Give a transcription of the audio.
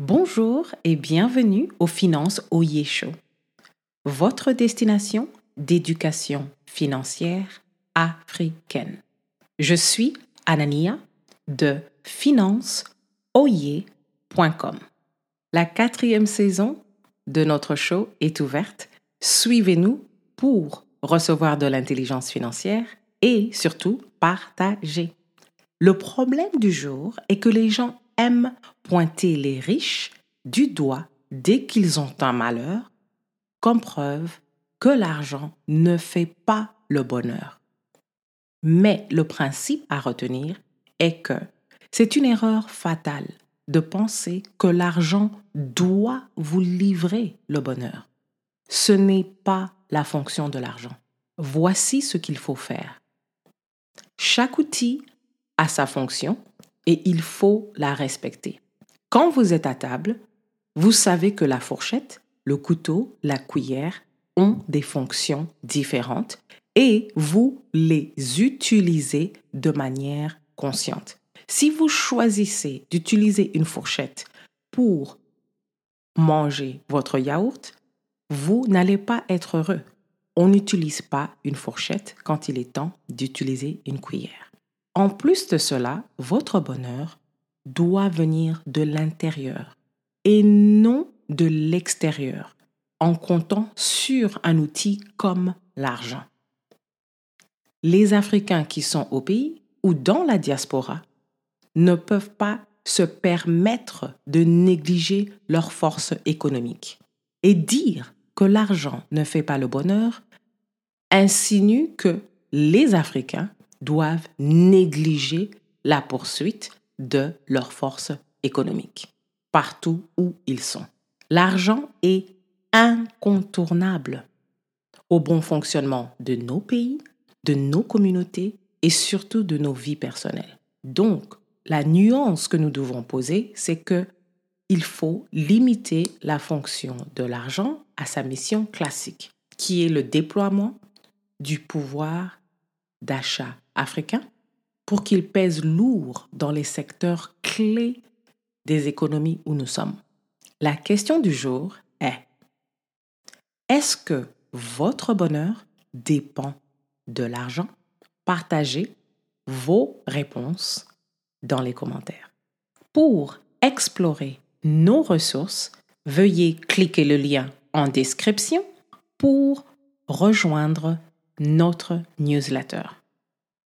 Bonjour et bienvenue aux Finances Oye Show, votre destination d'éducation financière africaine. Je suis Anania de financeoyer.com. La quatrième saison de notre show est ouverte. Suivez-nous pour recevoir de l'intelligence financière et surtout partager. Le problème du jour est que les gens aiment pointer les riches du doigt dès qu'ils ont un malheur, comme preuve que l'argent ne fait pas le bonheur. Mais le principe à retenir est que c'est une erreur fatale de penser que l'argent doit vous livrer le bonheur. Ce n'est pas la fonction de l'argent. Voici ce qu'il faut faire. Chaque outil a sa fonction et il faut la respecter. Quand vous êtes à table, vous savez que la fourchette, le couteau, la cuillère ont des fonctions différentes et vous les utilisez de manière consciente. Si vous choisissez d'utiliser une fourchette pour manger votre yaourt, vous n'allez pas être heureux. On n'utilise pas une fourchette quand il est temps d'utiliser une cuillère. En plus de cela, votre bonheur doit venir de l'intérieur et non de l'extérieur en comptant sur un outil comme l'argent. Les Africains qui sont au pays ou dans la diaspora ne peuvent pas se permettre de négliger leur force économique. Et dire que l'argent ne fait pas le bonheur insinue que les Africains doivent négliger la poursuite de leurs forces économiques, partout où ils sont. L'argent est incontournable au bon fonctionnement de nos pays, de nos communautés et surtout de nos vies personnelles. Donc, la nuance que nous devons poser, c'est que il faut limiter la fonction de l'argent à sa mission classique, qui est le déploiement du pouvoir d'achat africain pour qu'il pèse lourd dans les secteurs clés des économies où nous sommes. La question du jour est, est-ce que votre bonheur dépend de l'argent? Partagez vos réponses dans les commentaires. Pour explorer nos ressources, veuillez cliquer le lien en description pour rejoindre notre newsletter.